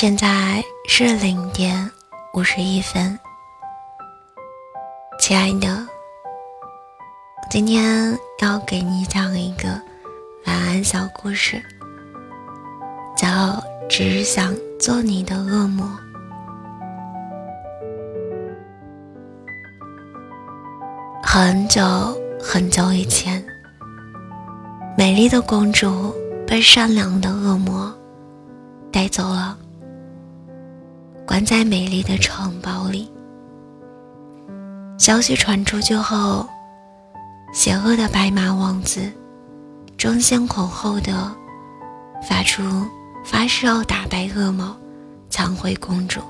现在是零点五十一分，亲爱的，今天要给你讲一个晚安小故事，叫《只想做你的恶魔》。很久很久以前，美丽的公主被善良的恶魔带走了。关在美丽的城堡里。消息传出去后，邪恶的白马王子争先恐后的发出发誓要打败恶魔，抢回公主。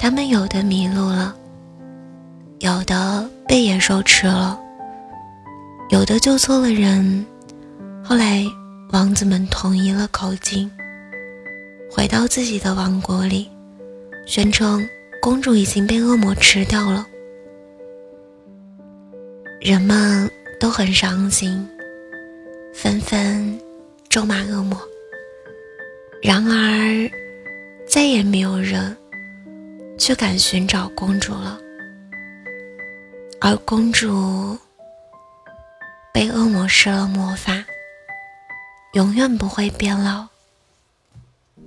他们有的迷路了，有的被野兽吃了，有的救错了人。后来，王子们统一了口径。回到自己的王国里，宣称公主已经被恶魔吃掉了。人们都很伤心，纷纷咒骂恶魔。然而，再也没有人去敢寻找公主了。而公主被恶魔施了魔法，永远不会变老。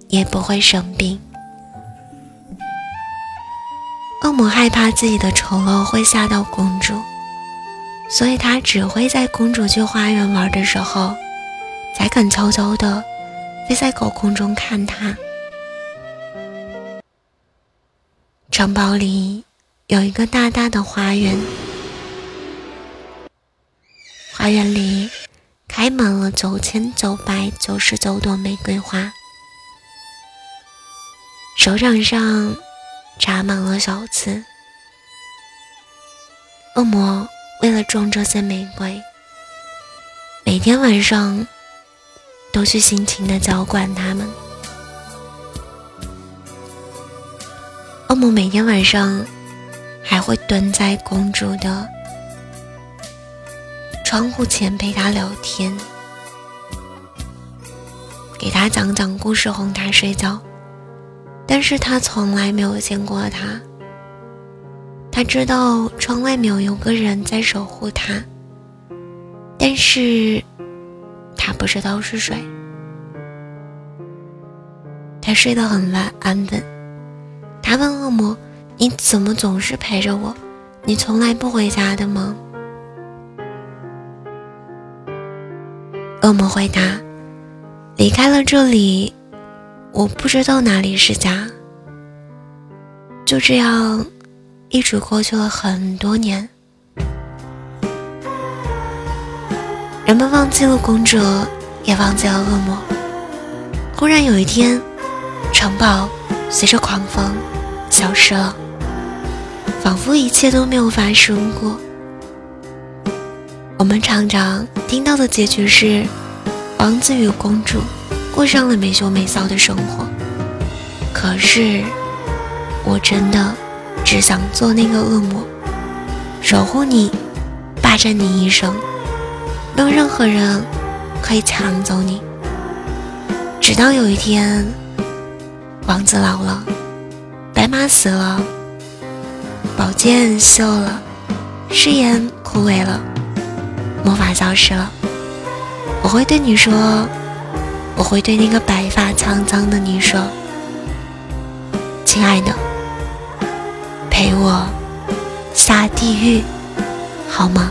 也不会生病。恶魔害怕自己的丑陋会吓到公主，所以他只会在公主去花园玩的时候，才肯悄悄的飞在高空中看她。城堡里有一个大大的花园，花园里开满了九千九百九十九朵玫瑰花。手掌上插满了小刺。恶魔为了种这些玫瑰，每天晚上都去辛勤的浇灌它们。恶魔每天晚上还会蹲在公主的窗户前陪她聊天，给她讲讲故事，哄她睡觉。但是他从来没有见过他。他知道窗外面有个人在守护他，但是他不知道是谁。他睡得很晚安稳。他问恶魔：“你怎么总是陪着我？你从来不回家的吗？”恶魔回答：“离开了这里。”我不知道哪里是家。就这样，一直过去了很多年。人们忘记了公主，也忘记了恶魔。忽然有一天，城堡随着狂风消失了，仿佛一切都没有发生过。我们常常听到的结局是，王子与公主。过上了没羞没臊的生活，可是我真的只想做那个恶魔，守护你，霸占你一生，没有任何人可以抢走你。直到有一天，王子老了，白马死了，宝剑锈了，誓言枯萎了，魔法消失了，我会对你说。我会对那个白发苍苍的你说：“亲爱的，陪我下地狱，好吗？”